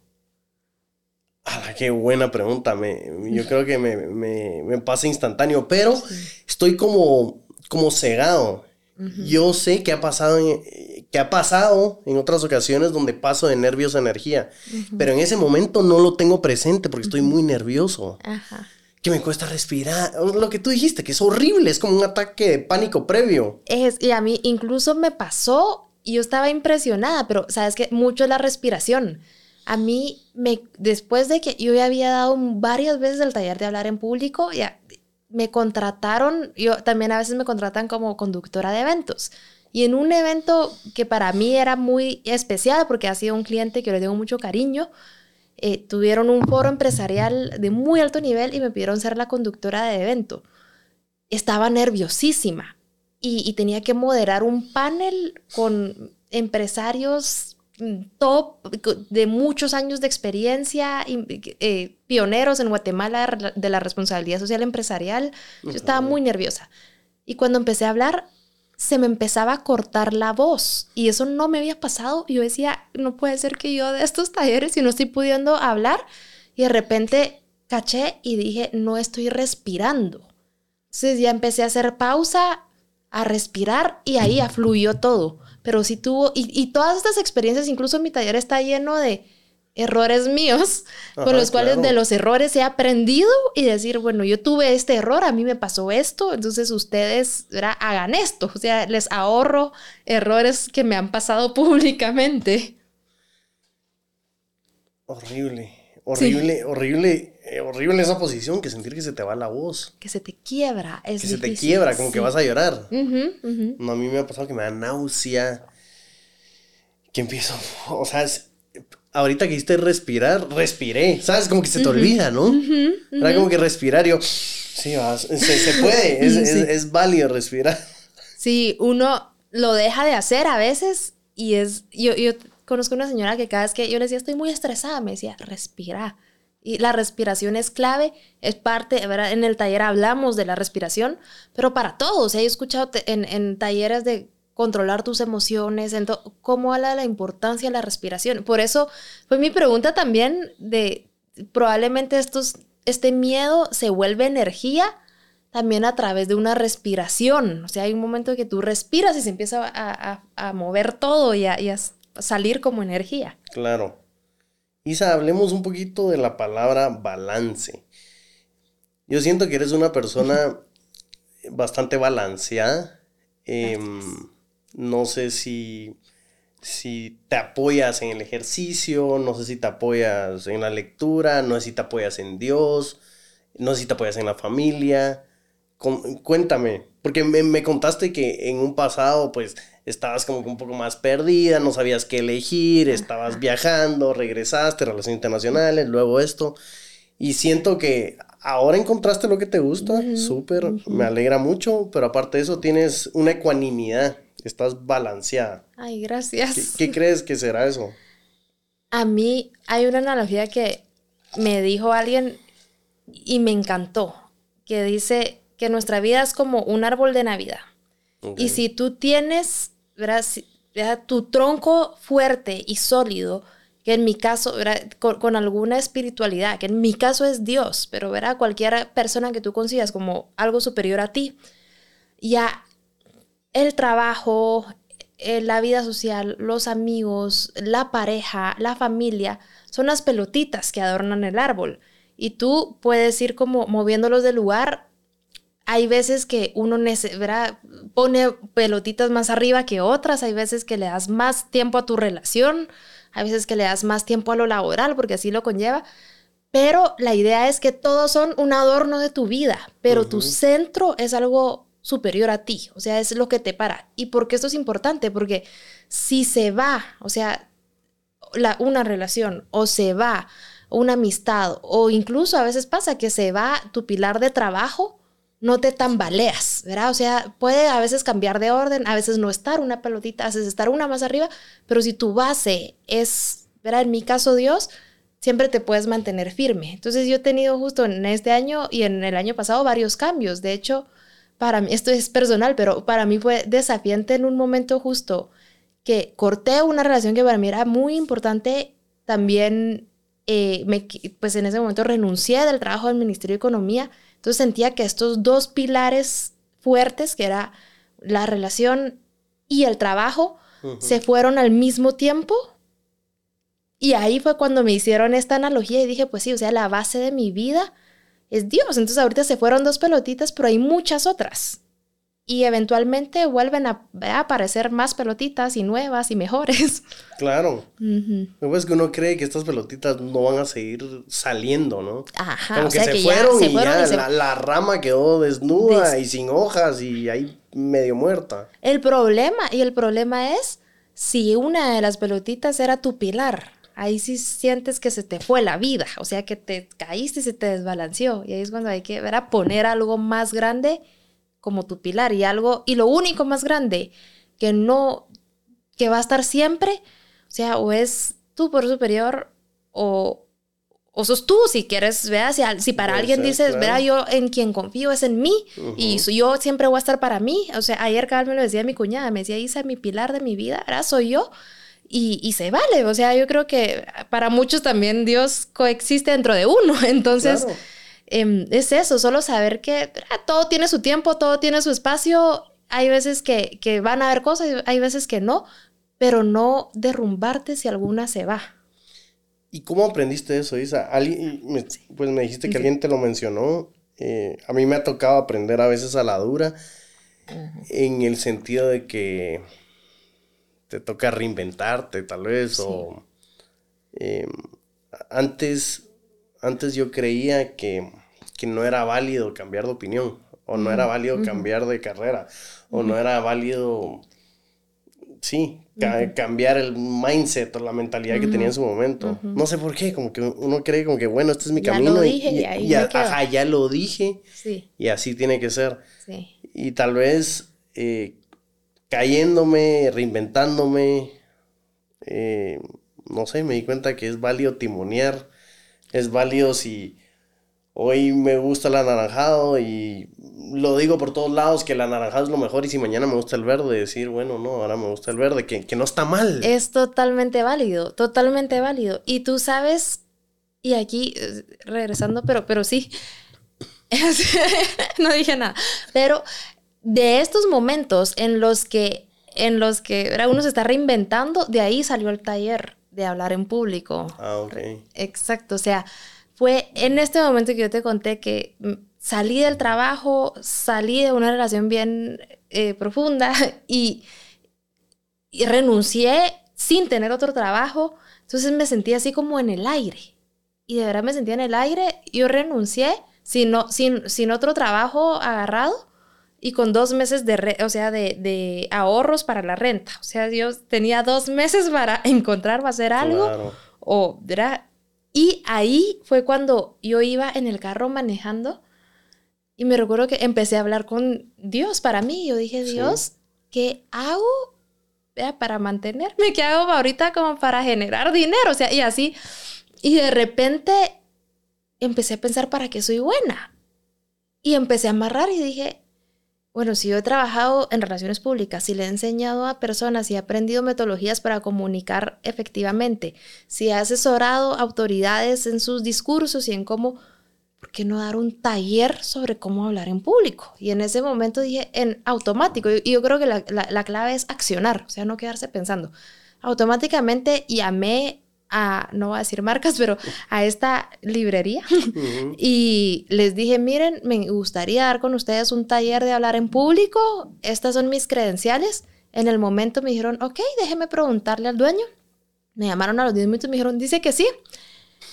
Ah, qué buena pregunta. Me, yo creo que me, pasa instantáneo, pero estoy como, como cegado. Yo sé que ha pasado en, que ha pasado en otras ocasiones donde paso de nervios a energía, pero en ese momento no lo tengo presente porque estoy muy nervioso. Ajá que me cuesta respirar. Lo que tú dijiste, que es horrible, es como un ataque de pánico previo. Es, y a mí incluso me pasó yo estaba impresionada, pero sabes que mucho es la respiración. A mí, me, después de que yo ya había dado varias veces el taller de hablar en público, ya me contrataron, yo también a veces me contratan como conductora de eventos. Y en un evento que para mí era muy especial porque ha sido un cliente que le tengo mucho cariño, eh, tuvieron un foro empresarial de muy alto nivel y me pidieron ser la conductora de evento. Estaba nerviosísima y, tenía que moderar un panel con empresarios top de muchos años de experiencia, eh, pioneros en Guatemala de la responsabilidad social empresarial. Yo estaba muy nerviosa. Y cuando empecé a hablar, se me empezaba a cortar la voz y eso no me había pasado. Yo decía, no puede ser que yo de estos talleres y no estoy pudiendo hablar y de repente caché y dije, no estoy respirando. Entonces ya empecé a hacer pausa, a respirar y ahí afluyó todo. Pero sí tuvo, y, y todas estas experiencias, incluso mi taller está lleno de errores míos, con los cuales de los errores he aprendido y decir, bueno, yo tuve este error, a mí me pasó esto, entonces ustedes hagan esto, o sea, les ahorro errores que me han pasado públicamente. Horrible, horrible, horrible, eh, horrible esa posición, que sentir que se te va la voz. Que se te quiebra, es Que se te quiebra, como que vas a llorar. No, a mí me ha pasado que me da náusea, que empiezo, o sea, es, ahorita que hiciste respirar, respiré, ¿sabes? Como que se te olvida, ¿no? Era como que respirar, yo, sí, se, puede, es, válido respirar. Sí, uno lo deja de hacer a veces y es, yo, yo conozco una señora que cada vez que yo le decía, estoy muy estresada, me decía, respira. Y la respiración es clave, es parte, ¿verdad? En el taller hablamos de la respiración, pero para todos. He escuchado en, en talleres de controlar tus emociones, cómo habla la importancia de la respiración. Por eso fue mi pregunta también de probablemente estos, este miedo se vuelve energía también a través de una respiración. O sea, hay un momento en que tú respiras y se empieza a, mover todo y, y a, salir como energía. Claro. Isa, hablemos un poquito de la palabra balance. Yo siento que eres una persona bastante balanceada. Em, no sé si, si te apoyas en el ejercicio, no sé si te apoyas en la lectura, no sé si te apoyas en Dios, no sé si te apoyas en la familia. cuéntame, porque me, contaste que en un pasado pues estabas como que un poco más perdida, no sabías qué elegir, estabas viajando, regresaste, relaciones internacionales, luego esto. Y siento que ahora encontraste lo que te gusta, súper, me alegra mucho, pero aparte de eso tienes una ecuanimidad estás balanceada. Ay, gracias. ¿Qué, crees que será eso? A mí hay una analogía que me dijo alguien y me encantó, que dice que nuestra vida es como un árbol de Navidad. Y si tú tienes tu tronco fuerte y sólido, que en mi caso, con, con, alguna espiritualidad, que en mi caso es Dios, pero verá cualquier persona que tú consigas como algo superior a ti, ya el trabajo, eh, la vida social, los amigos, la pareja, la familia, son las pelotitas que adornan el árbol. Y tú puedes ir como moviéndolos de lugar. Hay veces que uno pone pelotitas más arriba que otras, hay veces que le das más tiempo a tu relación, hay veces que le das más tiempo a lo laboral, porque así lo conlleva. Pero la idea es que todos son un adorno de tu vida, pero tu centro es algo superior a ti, o sea, es lo que te para. ¿Y por qué esto es importante? Porque si se va, o sea, la, una relación o se va una amistad o incluso a veces pasa que se va tu pilar de trabajo, no te tambaleas, ¿verdad? O sea, puede a veces cambiar de orden, a veces no estar una pelotita, a veces estar una más arriba, pero si tu base es, ¿verdad? En mi caso Dios, siempre te puedes mantener firme. Entonces yo he tenido justo en este año y en el año pasado varios cambios. De hecho, para mí, esto es personal, pero para mí fue desafiante en un momento justo que corté una relación que para mí era muy importante. También, eh, me, pues en ese momento renuncié del trabajo del Ministerio de Economía. Entonces sentía que estos dos pilares fuertes, que era la relación y el trabajo, se fueron al mismo tiempo. Y ahí fue cuando me hicieron esta analogía y dije, pues sí, o sea, la base de mi vida es Dios. Entonces ahorita se fueron dos pelotitas, pero hay muchas otras. Y eventualmente vuelven a, aparecer más pelotitas y nuevas y mejores. Claro. Lo es que uno cree que estas pelotitas no van a seguir saliendo, ¿no? Ajá. Como que, se, fueron y ya la, rama quedó desnuda y sin hojas y ahí medio muerta. El problema, y el problema es si una de las pelotitas era tu pilar ahí sí sientes que se te fue la vida, o sea, que te caíste y se te desbalanceó. Y ahí es cuando hay que ver a poner algo más grande como tu pilar y algo, y lo único más grande que no, que va a estar siempre, o sea, o es tu por superior o, o sos tú si quieres, vea, si, si para alguien dices, vea, yo en quien confío es en mí y yo siempre voy a estar para mí. O sea, ayer cada me lo decía mi cuñada, me decía, Isa, mi pilar de mi vida, ahora soy yo y, se vale. O sea, yo creo que para muchos también Dios coexiste dentro de uno. Entonces, em, es eso, solo saber que ah, todo tiene su tiempo, todo tiene su espacio. Hay veces que, que van a haber cosas, hay veces que no, pero no derrumbarte si alguna se va. ¿Y cómo aprendiste eso, Isa? pues me dijiste que alguien te lo mencionó. Eh, a mí me ha tocado aprender a veces a la dura, en el sentido de que te toca reinventarte, tal vez, o em, antes, antes yo creía que, no era válido cambiar de opinión, o no era válido cambiar de carrera, o no era válido sí, cambiar el mindset o la mentalidad que tenía en su momento. No sé por qué, como que uno cree como que, bueno, este es mi camino. Lo dije y, ahí ajá, ya lo dije. Sí. Y así tiene que ser. Sí. Y tal vez eh, cayéndome, reinventándome, eh, no sé, me di cuenta que es válido timonear, es válido si hoy me gusta el anaranjado y lo digo por todos lados que el anaranjado es lo mejor y si mañana me gusta el verde, decir, bueno, no, ahora me gusta el verde, que, no está mal. Es totalmente válido, totalmente válido. Y tú sabes, y aquí eh, regresando, pero, pero sí, no dije nada, pero de estos momentos en los que, en los que uno se está reinventando, de ahí salió el taller de hablar en público. Ah, ok. Exacto, o sea, fue en este momento que yo te conté que mm, salí del trabajo, salí de una relación bien eh, profunda y, renuncié sin tener otro trabajo. Entonces me sentí así como en el aire. Y de verdad me sentía en el aire. Yo renuncié sin, sin, sin otro trabajo agarrado y con dos meses de, o sea, de, ahorros para la renta. O sea, yo tenía dos meses para encontrar o hacer algo. O, y ahí fue cuando yo iba en el carro manejando y me recuerdo que empecé a hablar con Dios para mí. Yo dije, Dios, ¿qué hago para mantenerme? ¿Qué hago ahorita como para generar dinero? O sea, y así. Y de repente empecé a pensar para qué soy buena. Y empecé a amarrar y dije, bueno, si yo he trabajado en relaciones públicas, si le he enseñado a personas y he aprendido metodologías para comunicar efectivamente, si he asesorado autoridades en sus discursos y en cómo, ¿por qué no dar un taller sobre cómo hablar en público? Y en ese momento dije en automático, y yo creo que la, la clave es accionar, o sea, no quedarse pensando. Automáticamente llamé a, no voy a decir marcas, pero a esta librería y les dije, miren, me gustaría dar con ustedes un taller de hablar en público, estas son mis credenciales. En el momento me dijeron, ok, déjeme preguntarle al dueño. Me llamaron a los 10 minutos y me dijeron, dice que sí.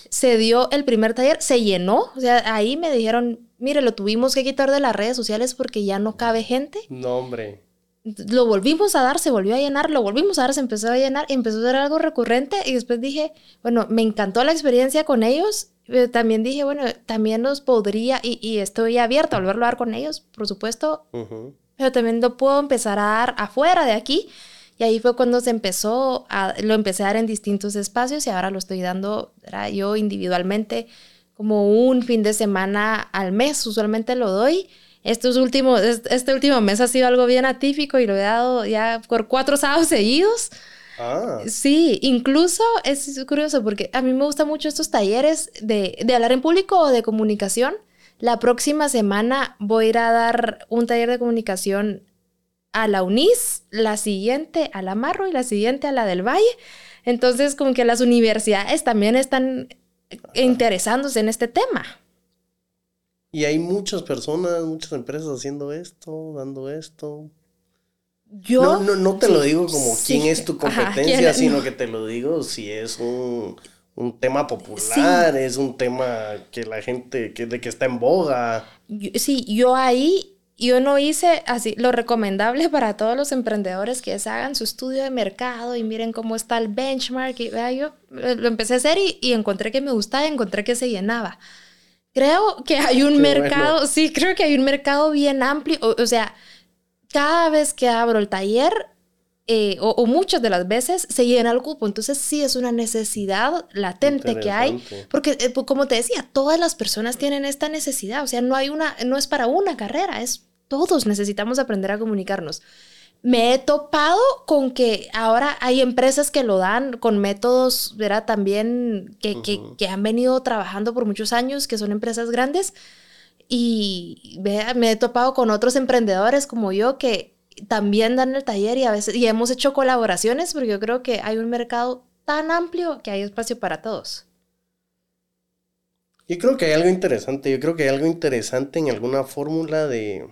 Se dio el primer taller, se llenó, o sea, ahí me dijeron, mire, lo tuvimos que quitar de las redes sociales porque ya no cabe gente. No, hombre lo volvimos a dar, se volvió a llenar, lo volvimos a dar, se empezó a llenar, empezó a ser algo recurrente y después dije, bueno, me encantó la experiencia con ellos. también dije, bueno, también nos podría, y, estoy abierta a volverlo a dar con ellos, por supuesto, pero también lo puedo empezar a dar afuera de aquí. Y ahí fue cuando se empezó, a, lo empecé a dar en distintos espacios y ahora lo estoy dando yo individualmente como un fin de semana al mes, usualmente lo doy estos últimos, este último mes ha sido algo bien atípico y lo he dado ya por cuatro sábados seguidos. Ah. Sí, incluso es curioso porque a mí me gustan mucho estos talleres de, de hablar en público o de comunicación. La próxima semana voy a ir a dar un taller de comunicación a la UNIS, la siguiente a la Marro y la siguiente a la del Valle. Entonces, como que las universidades también están interesándose en este tema. Y hay muchas personas, muchas empresas haciendo esto, dando esto. Yo. No, no, no te lo digo como quién es tu competencia, sino que te lo digo si es un, tema popular, es un tema que la gente, que, de que está en boga. sí, yo ahí, yo no hice así, lo recomendable para todos los emprendedores que se hagan su estudio de mercado y miren cómo está el benchmark. Y vea, yo lo empecé a hacer y, y encontré que me gustaba, encontré que se llenaba. Creo que hay un mercado, sí, creo que hay un mercado bien amplio. O, sea, cada vez que abro el taller, eh, o, muchas de las veces, se llena el cupo. Entonces sí es una necesidad latente que hay. Porque, eh, pues, como te decía, todas las personas tienen esta necesidad. O sea, no hay una, no es para una carrera, es todos necesitamos aprender a comunicarnos me he topado con que ahora hay empresas que lo dan con métodos, ¿verdad? También que, que, han venido trabajando por muchos años, que son empresas grandes. Y me he topado con otros emprendedores como yo que también dan el taller y a veces, y hemos hecho colaboraciones porque yo creo que hay un mercado tan amplio que hay espacio para todos. Yo creo que hay algo interesante, yo creo que hay algo interesante en alguna fórmula de,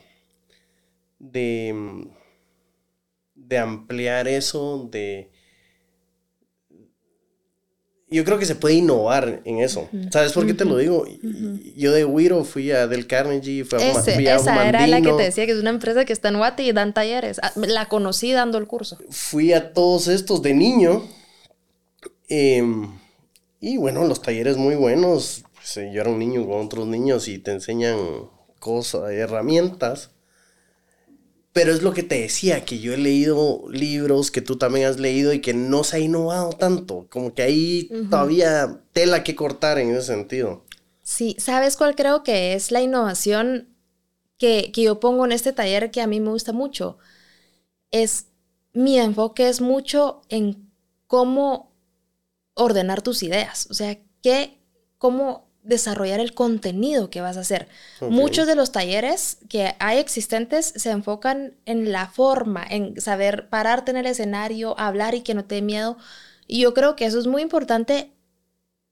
de, de ampliar eso, de... Yo creo que se puede innovar en eso. ¿Sabes por qué te lo digo? Yo de Wiro fui a Del Carnegie, fui a, Esa era la que te decía que es una empresa que está en Guate y dan talleres. Ah, la conocí dando el curso. Fui a todos estos de niño. Em, y bueno, los talleres muy buenos. Pues, yo era un niño con otros niños y te enseñan cosas, herramientas. Pero es lo que te decía, que yo he leído libros que tú también has leído y que no se ha innovado tanto. Como que hay todavía tela que cortar en ese sentido. Sí, ¿sabes cuál creo que es la innovación que, que yo pongo en este taller que a mí me gusta mucho? Es mi enfoque es mucho en cómo ordenar tus ideas. O sea, qué, cómo desarrollar el contenido que vas a hacer. Muchos de los talleres que hay existentes se enfocan en la forma, en saber pararte en el escenario, hablar y que no te dé miedo. Y yo creo que eso es muy importante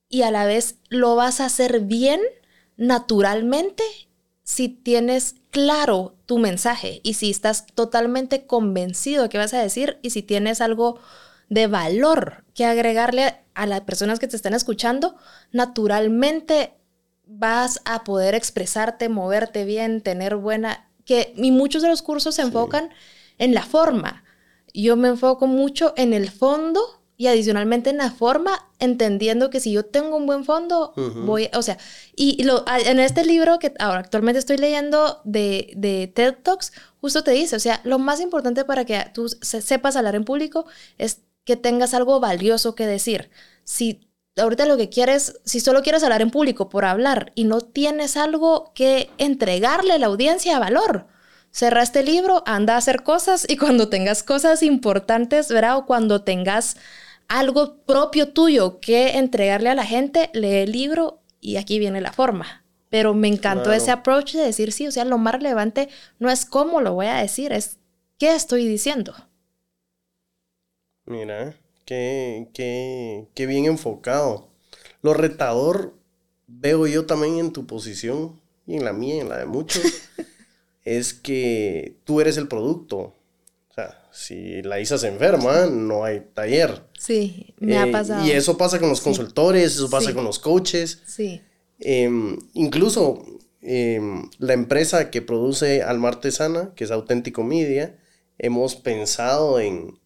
y a la vez lo vas a hacer bien naturalmente si tienes claro tu mensaje y si estás totalmente convencido de qué vas a decir y si tienes algo de valor que agregarle a las personas que te están escuchando, naturalmente vas a poder expresarte, moverte bien, tener buena... Que, y muchos de los cursos se enfocan en la forma. Yo me enfoco mucho en el fondo y adicionalmente en la forma, entendiendo que si yo tengo un buen fondo, voy, o sea, y, lo, en este libro que ahora actualmente estoy leyendo de, de, TED Talks, justo te dice, o sea, lo más importante para que tú sepas hablar en público es que tengas algo valioso que decir. Si ahorita lo que quieres, si solo quieres hablar en público por hablar y no tienes algo que entregarle a la audiencia valor, cerra este libro, anda a hacer cosas y cuando tengas cosas importantes, ¿verdad? O cuando tengas algo propio tuyo que entregarle a la gente, lee el libro y aquí viene la forma. Pero me encantó ese approach de decir sí, o sea, lo más relevante no es cómo lo voy a decir, es qué estoy diciendo. Mira, qué, qué, qué bien enfocado. Lo retador veo yo también en tu posición y en la mía y en la de muchos, es que tú eres el producto. O sea, si la Isa se enferma, no hay taller. Sí, me ha eh, pasado. Y eso pasa con los consultores, eso pasa con los coaches. Sí. Em, incluso em, la empresa que produce Alma Artesana, que es Auténtico Media, hemos pensado en,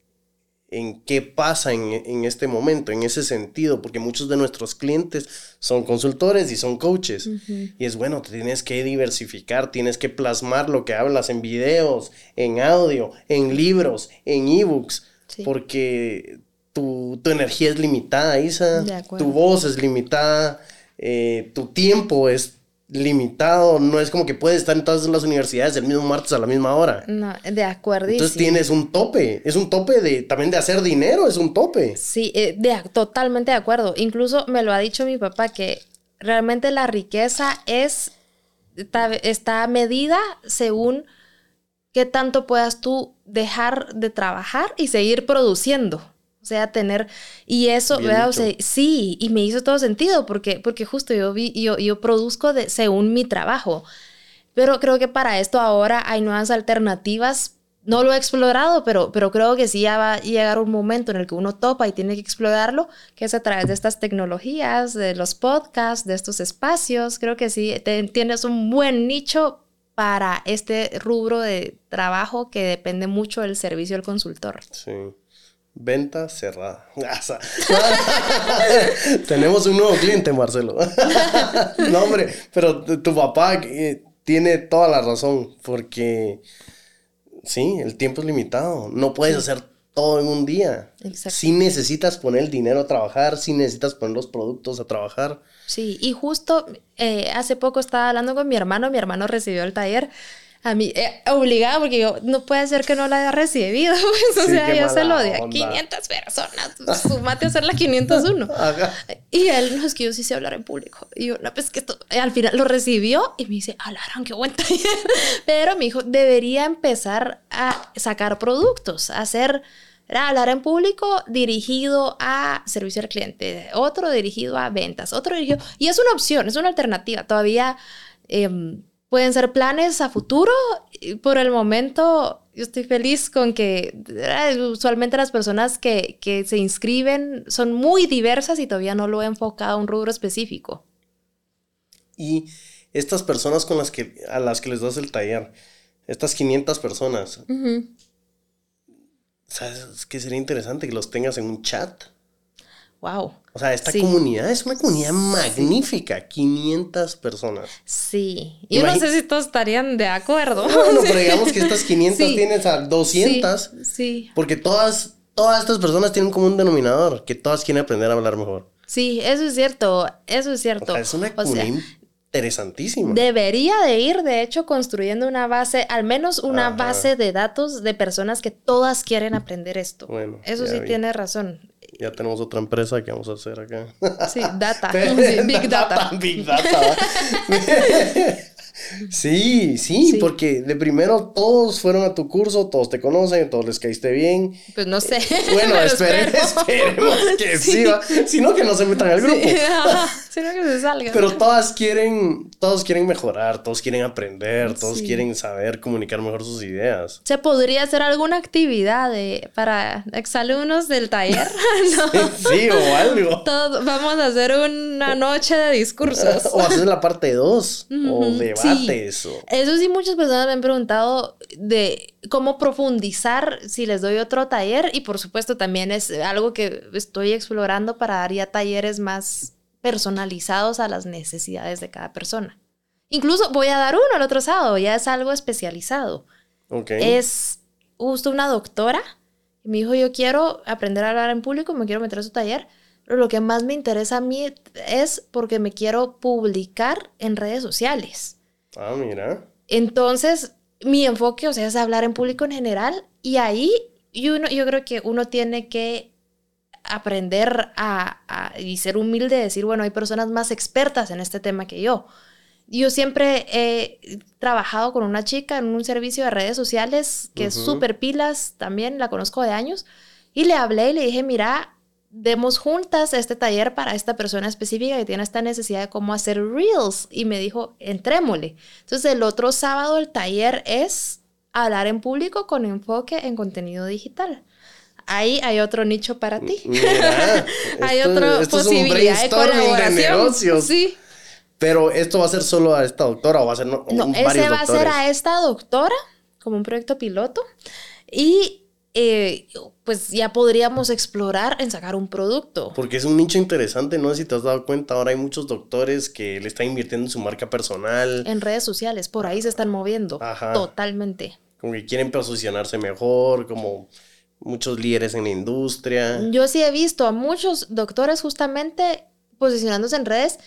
en qué pasa en, este momento, en ese sentido, porque muchos de nuestros clientes son consultores y son coaches. Y es bueno, tienes que diversificar, tienes que plasmar lo que hablas en videos, en audio, en libros, en ebooks, porque tu, energía es limitada, Isa, tu voz es limitada, eh, tu tiempo es limitado, no es como que puedes estar en todas las universidades el mismo martes a la misma hora. No, de acuerdo. Entonces tienes un tope, es un tope de también de hacer dinero, es un tope. Sí, eh, de, totalmente de acuerdo. Incluso me lo ha dicho mi papá que realmente la riqueza es está, está medida según qué tanto puedas tú dejar de trabajar y seguir produciendo. O sea, tener, y eso, ¿verdad? O sea, sí, y me hizo todo sentido porque, porque justo yo vi, yo, yo produzco de, según mi trabajo, pero creo que para esto ahora hay nuevas alternativas. No lo he explorado, pero, pero creo que sí ya va a llegar un momento en el que uno topa y tiene que explorarlo, que es a través de estas tecnologías, de los podcasts, de estos espacios. Creo que sí, tienes un buen nicho para este rubro de trabajo que depende mucho del servicio del consultor. Sí. Venta cerrada. Tenemos un nuevo cliente, Marcelo. no, hombre, pero tu papá eh, tiene toda la razón, porque sí, el tiempo es limitado. No puedes hacer todo en un día. Exacto. Sí necesitas poner el dinero a trabajar, sí necesitas poner los productos a trabajar. Sí, y justo eh, hace poco estaba hablando con mi hermano, mi hermano recibió el taller a mí, eh, obligada, porque yo, no puede ser que no la haya recibido, pues, o sea, yo se lo di a 500 personas, pues, sumate a hacer la 501. y él, no, es que yo sí sé hablar en público. Y yo, no, pues que esto, al final lo recibió y me dice, alaron, qué buen taller. Pero me dijo, debería empezar a sacar productos, a hacer Era hablar en público dirigido a servicio al cliente, otro dirigido a ventas, otro dirigido... Y es una opción, es una alternativa. Todavía em, pueden ser planes a futuro. Por el momento, yo estoy feliz con que eh, usualmente las personas que, que se inscriben son muy diversas y todavía no lo he enfocado a un rubro específico. Y estas personas con las que, a las que les das el taller, estas 500 personas, ¿sabes que sería interesante que los tengas en un chat? Wow. O sea, esta comunidad es una comunidad magnífica, 500 personas. Sí. Yo no sé si todos estarían de acuerdo. Bueno, pero digamos que estas 500 tienes a 200. Sí. Porque todas, todas estas personas tienen como un denominador, que todas quieren aprender a hablar mejor. Sí, eso es cierto, eso es cierto. O sea, es una comunidad interesantísimo. Debería de ir, de hecho, construyendo una base, al menos una base de datos de personas que todas quieren aprender esto. Bueno, Eso sí tiene razón. Ya tenemos otra empresa que vamos a hacer acá. Sí, data. big data. Big data. Sí, sí, porque de primero todos fueron a tu curso, todos te conocen, todos les caíste bien. Pues no sé. Bueno, esperemos, que sí, si no que no se metan al grupo. Sí, que se salgan. Pero todas quieren, todos quieren mejorar, todos quieren aprender, todos quieren saber comunicar mejor sus ideas. ¿Se podría hacer alguna actividad de, para exalumnos del taller? sí, o algo. vamos a hacer una noche de discursos. o hacer la parte 2 o de eso. Eso sí, muchas personas me han preguntado de cómo profundizar si les doy otro taller y por supuesto también es algo que estoy explorando para dar ya talleres más personalizados a las necesidades de cada persona. Incluso voy a dar uno el otro sábado, ya es algo especializado. Es justo una doctora y me dijo, yo quiero aprender a hablar en público, me quiero meter a su taller, pero lo que más me interesa a mí es porque me quiero publicar en redes sociales. Ah, mira. Entonces, mi enfoque, o sea, es hablar en público en general y ahí yo, yo creo que uno tiene que aprender a, y ser humilde, decir, bueno, hay personas más expertas en este tema que yo. Yo siempre he trabajado con una chica en un servicio de redes sociales que es súper pilas, también la conozco de años, y le hablé y le dije, mira, demos juntas este taller para esta persona específica que tiene esta necesidad de cómo hacer reels. Y me dijo, entrémosle. Entonces el otro sábado el taller es hablar en público con enfoque en contenido digital. Ahí hay otro nicho para ti. hay otra posibilidad de colaboración. De negocios. Sí. Pero esto va a ser solo a esta doctora o va a ser no, no ese va a ser a esta doctora como un proyecto piloto y eh, pues ya podríamos explorar en sacar un producto. Porque es un nicho interesante, no sé si te has dado cuenta, ahora hay muchos doctores que le están invirtiendo en su marca personal. En redes sociales, por ahí se están moviendo. Ajá. Totalmente. Como que quieren posicionarse mejor, como muchos líderes en la industria. Yo sí he visto a muchos doctores justamente posicionándose en redes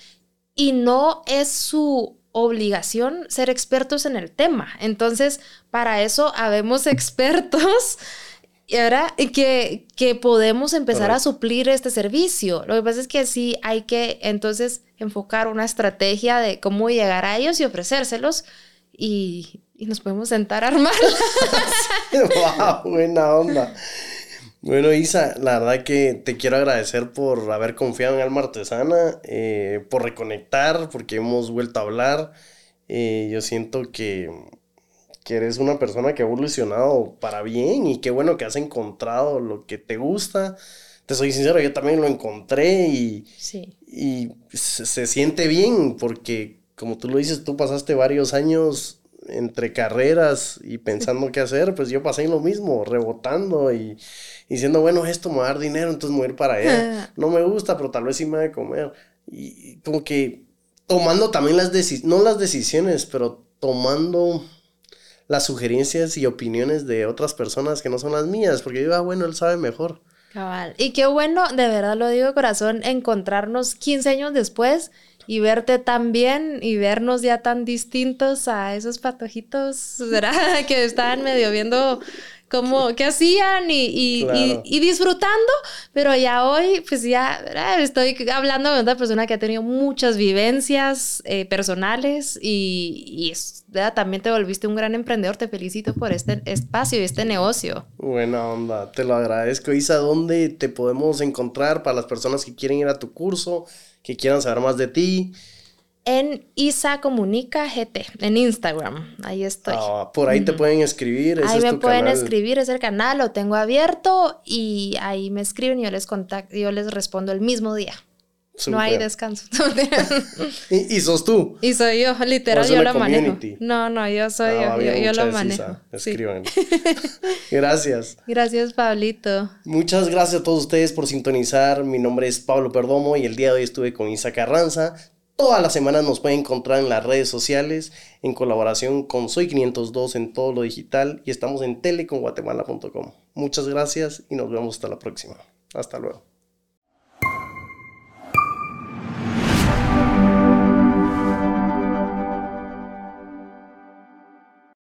y no es su obligación ser expertos en el tema. Entonces, para eso habemos expertos y ahora que, que podemos empezar a suplir este servicio. Lo que pasa es que sí hay que entonces enfocar una estrategia de cómo llegar a ellos y ofrecérselos y, y nos podemos sentar a armar. ¡Wow! Buena onda. Bueno, Isa, la verdad que te quiero agradecer por haber confiado en Alma Artesana, eh, por reconectar, porque hemos vuelto a hablar. Eh, yo siento que que eres una persona que ha evolucionado para bien y qué bueno que has encontrado lo que te gusta. Te soy sincero, yo también lo encontré y, y se, siente bien porque, como tú lo dices, tú pasaste varios años entre carreras y pensando qué hacer, pues yo pasé en lo mismo, rebotando y, diciendo, bueno, esto me va a dar dinero, entonces me voy a ir para allá. No me gusta, pero tal vez sí me va a comer. Y como que tomando también las decisiones, no las decisiones, pero tomando las sugerencias y opiniones de otras personas que no son las mías, porque yo, ah, bueno, él sabe mejor. Cabal. Y qué bueno, de verdad lo digo de corazón, encontrarnos 15 años después y verte tan bien y vernos ya tan distintos a esos patojitos, ¿verdad? que estaban medio viendo cómo, qué hacían y, y, disfrutando, pero ya hoy, pues ya estoy hablando de una persona que ha tenido muchas vivencias eh, personales y, también te volviste un gran emprendedor. Te felicito por este espacio y este negocio. Buena onda, te lo agradezco. Isa, ¿dónde te podemos encontrar para las personas que quieren ir a tu curso, que quieran saber más de ti? En Isa Comunica GT, en Instagram. Ahí estoy. Ah, por ahí te pueden escribir. ahí me pueden escribir, es el canal, lo tengo abierto y ahí me escriben y yo les contacto, yo les respondo el mismo día. No hay descanso. ¿Y, sos tú? Y soy yo, literal, yo lo manejo. No, no, yo soy ah, yo, yo, lo manejo. Escriban. gracias. Gracias, Pablito. Muchas gracias a todos ustedes por sintonizar. Mi nombre es Pablo Perdomo y el día de hoy estuve con Isa Carranza. Todas las semanas nos pueden encontrar en las redes sociales en colaboración con Soy 502 en todo lo digital y estamos en teleconguatemala.com. Muchas gracias y nos vemos hasta la próxima. Hasta luego.